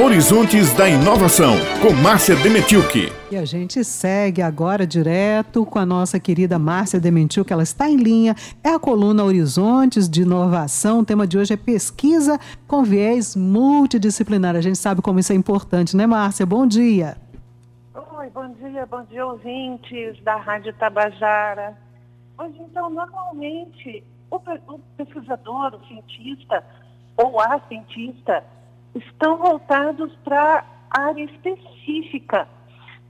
Horizontes da Inovação, com Márcia Demetilke. E a gente segue agora direto com a nossa querida Márcia Demetilke, ela está em linha, é a coluna Horizontes de Inovação, o tema de hoje é pesquisa com viés multidisciplinar. A gente sabe como isso é importante, né Márcia? Bom dia. Oi, bom dia, bom dia ouvintes da Rádio Tabajara. Pois então, normalmente, o pesquisador, o cientista ou a cientista estão voltados para área específica,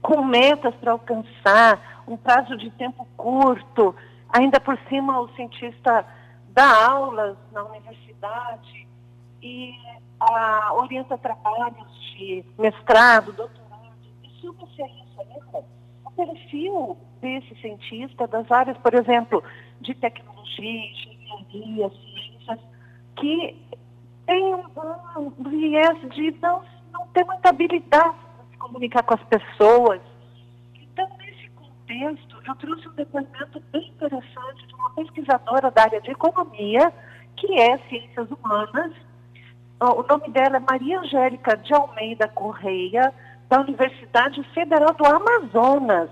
com metas para alcançar, um prazo de tempo curto. Ainda por cima, o cientista dá aulas na universidade e a, orienta trabalhos de mestrado, doutorado. Isso é ciência, O perfil desse cientista das áreas, por exemplo, de tecnologia, engenharia, ciências, que tem um, viés de não, não ter muita habilidade para se comunicar com as pessoas. Então, nesse contexto, eu trouxe um depoimento bem interessante de uma pesquisadora da área de economia, que é ciências humanas. O nome dela é Maria Angélica de Almeida Correia, da Universidade Federal do Amazonas.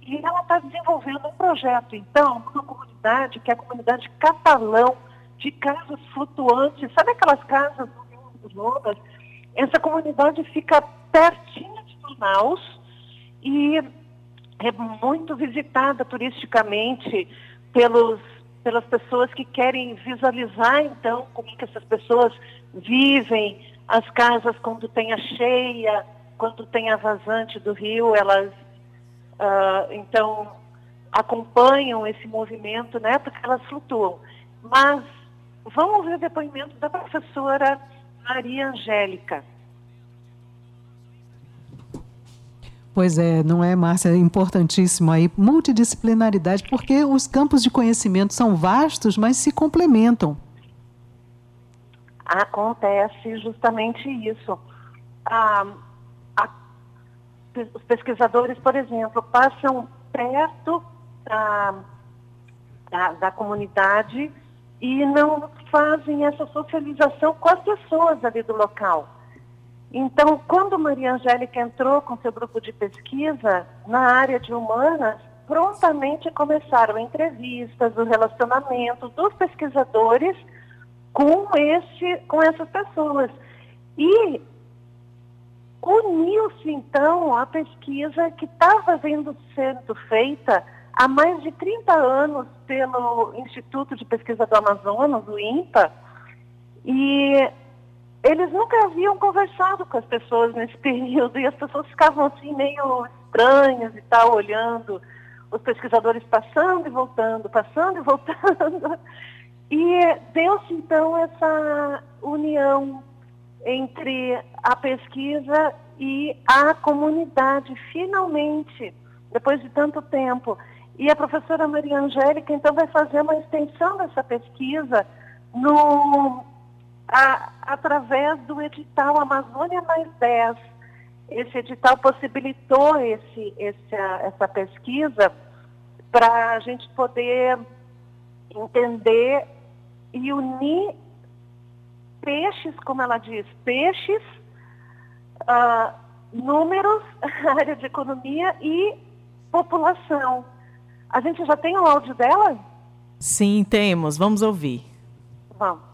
E ela está desenvolvendo um projeto, então, numa comunidade, que é a comunidade Catalão, de casas flutuantes. Sabe aquelas casas Lomas? Essa comunidade fica pertinho de Manaus e é muito visitada turisticamente pelos, pelas pessoas que querem visualizar, então, como que essas pessoas vivem, as casas quando tem a cheia, quando tem a vazante do rio, elas, uh, então, acompanham esse movimento, né, porque elas flutuam. Mas Vamos ouvir o depoimento da professora Maria Angélica. Pois é, não é, Márcia? É importantíssimo aí, multidisciplinaridade, porque os campos de conhecimento são vastos, mas se complementam. Acontece justamente isso. Ah, a, os pesquisadores, por exemplo, passam perto da, da, da comunidade e não fazem essa socialização com as pessoas ali do local. Então, quando Maria Angélica entrou com seu grupo de pesquisa na área de humanas, prontamente começaram entrevistas, o relacionamento dos pesquisadores com, esse, com essas pessoas. E uniu-se, então, a pesquisa que estava sendo feita há mais de 30 anos pelo Instituto de Pesquisa do Amazonas, o INPA, e eles nunca haviam conversado com as pessoas nesse período, e as pessoas ficavam assim meio estranhas e tal, olhando os pesquisadores passando e voltando, passando e voltando. E deu-se então essa união entre a pesquisa e a comunidade, finalmente, depois de tanto tempo. E a professora Maria Angélica, então, vai fazer uma extensão dessa pesquisa no, a, através do edital Amazônia Mais 10. Esse edital possibilitou esse, esse, essa pesquisa para a gente poder entender e unir peixes, como ela diz, peixes, uh, números, área de economia e população. A gente já tem o áudio dela? Sim, temos. Vamos ouvir. Vamos.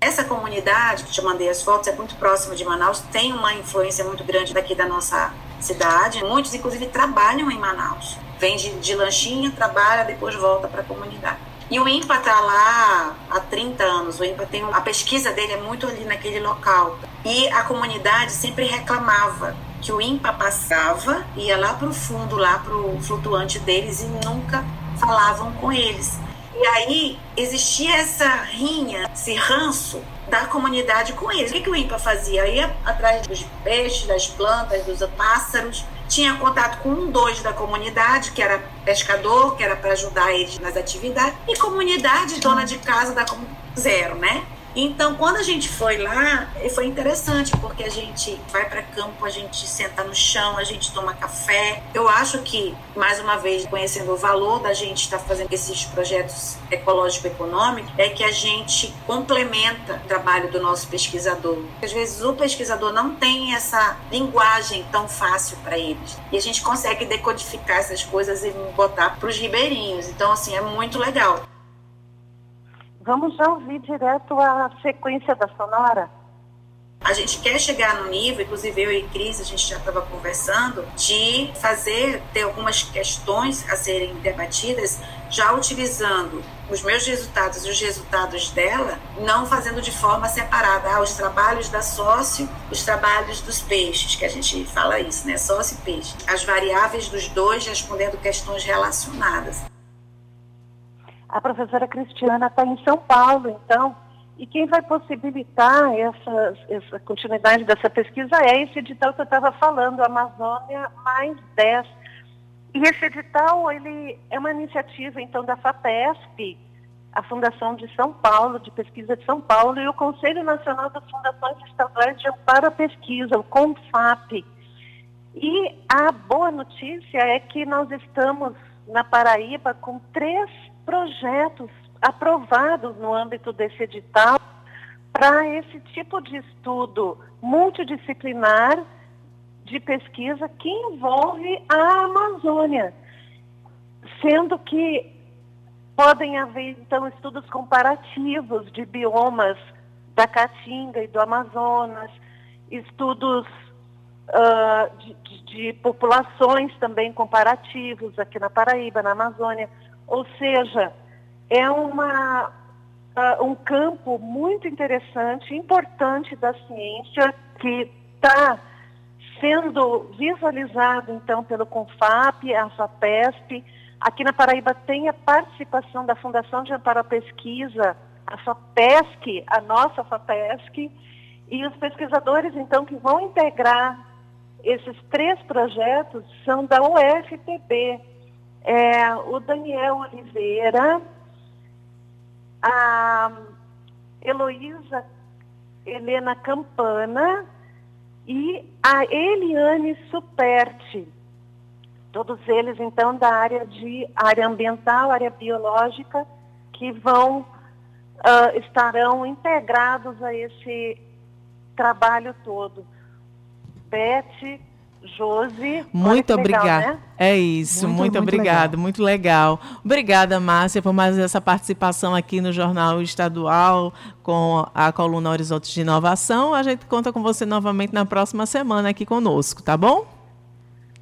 Essa comunidade que te mandei as fotos é muito próxima de Manaus, tem uma influência muito grande daqui da nossa cidade. Muitos, inclusive, trabalham em Manaus. Vem de, de lanchinha, trabalha, depois volta para a comunidade. E o INPA está lá há 30 anos. O INPA tem a pesquisa dele é muito ali naquele local. E a comunidade sempre reclamava que o INPA passava, ia lá para o fundo, lá para o flutuante deles e nunca falavam com eles. E aí existia essa rinha, esse ranço da comunidade com eles. O que, que o INPA fazia? Ia atrás dos peixes, das plantas, dos pássaros, tinha contato com um dois da comunidade, que era pescador, que era para ajudar eles nas atividades, e comunidade, dona de casa da zero, né? Então, quando a gente foi lá, foi interessante, porque a gente vai para campo, a gente senta no chão, a gente toma café. Eu acho que, mais uma vez, conhecendo o valor da gente estar tá fazendo esses projetos ecológico-econômicos, é que a gente complementa o trabalho do nosso pesquisador. Às vezes, o pesquisador não tem essa linguagem tão fácil para eles. E a gente consegue decodificar essas coisas e botar para os ribeirinhos. Então, assim, é muito legal. Vamos já ouvir direto a sequência da sonora? A gente quer chegar no nível, inclusive eu e Cris, a gente já estava conversando, de fazer, ter algumas questões a serem debatidas, já utilizando os meus resultados e os resultados dela, não fazendo de forma separada. Ah, os trabalhos da sócio, os trabalhos dos peixes, que a gente fala isso, né? Sócio e peixe. As variáveis dos dois respondendo questões relacionadas. A professora Cristiana está em São Paulo, então, e quem vai possibilitar essa, essa continuidade dessa pesquisa é esse edital que eu estava falando, Amazônia mais 10. E esse edital, ele é uma iniciativa, então, da FAPESP, a Fundação de São Paulo, de Pesquisa de São Paulo, e o Conselho Nacional das Fundações Estaduais de Amparo à Pesquisa, o CONFAP. E a boa notícia é que nós estamos na Paraíba com três projetos aprovados no âmbito desse edital para esse tipo de estudo multidisciplinar de pesquisa que envolve a Amazônia, sendo que podem haver então estudos comparativos de biomas da Caatinga e do Amazonas, estudos uh, de, de, de populações também comparativos aqui na Paraíba, na Amazônia. Ou seja, é uma, uh, um campo muito interessante, importante da ciência, que está sendo visualizado, então, pelo CONFAP, a FAPESP. Aqui na Paraíba tem a participação da Fundação de Amparo à Pesquisa, a FAPESC, a nossa FAPESC, e os pesquisadores, então, que vão integrar esses três projetos são da UFPB, é, o Daniel Oliveira, a Heloísa Helena Campana e a Eliane Superti. Todos eles, então, da área de área ambiental, área biológica, que vão, uh, estarão integrados a esse trabalho todo. Beth, Josi. Muito obrigada. Né? É isso, muito, muito, muito obrigada, legal. muito legal. Obrigada, Márcia, por mais essa participação aqui no Jornal Estadual com a coluna Horizontes de Inovação. A gente conta com você novamente na próxima semana aqui conosco, tá bom?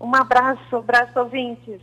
Um abraço, abraço ouvintes.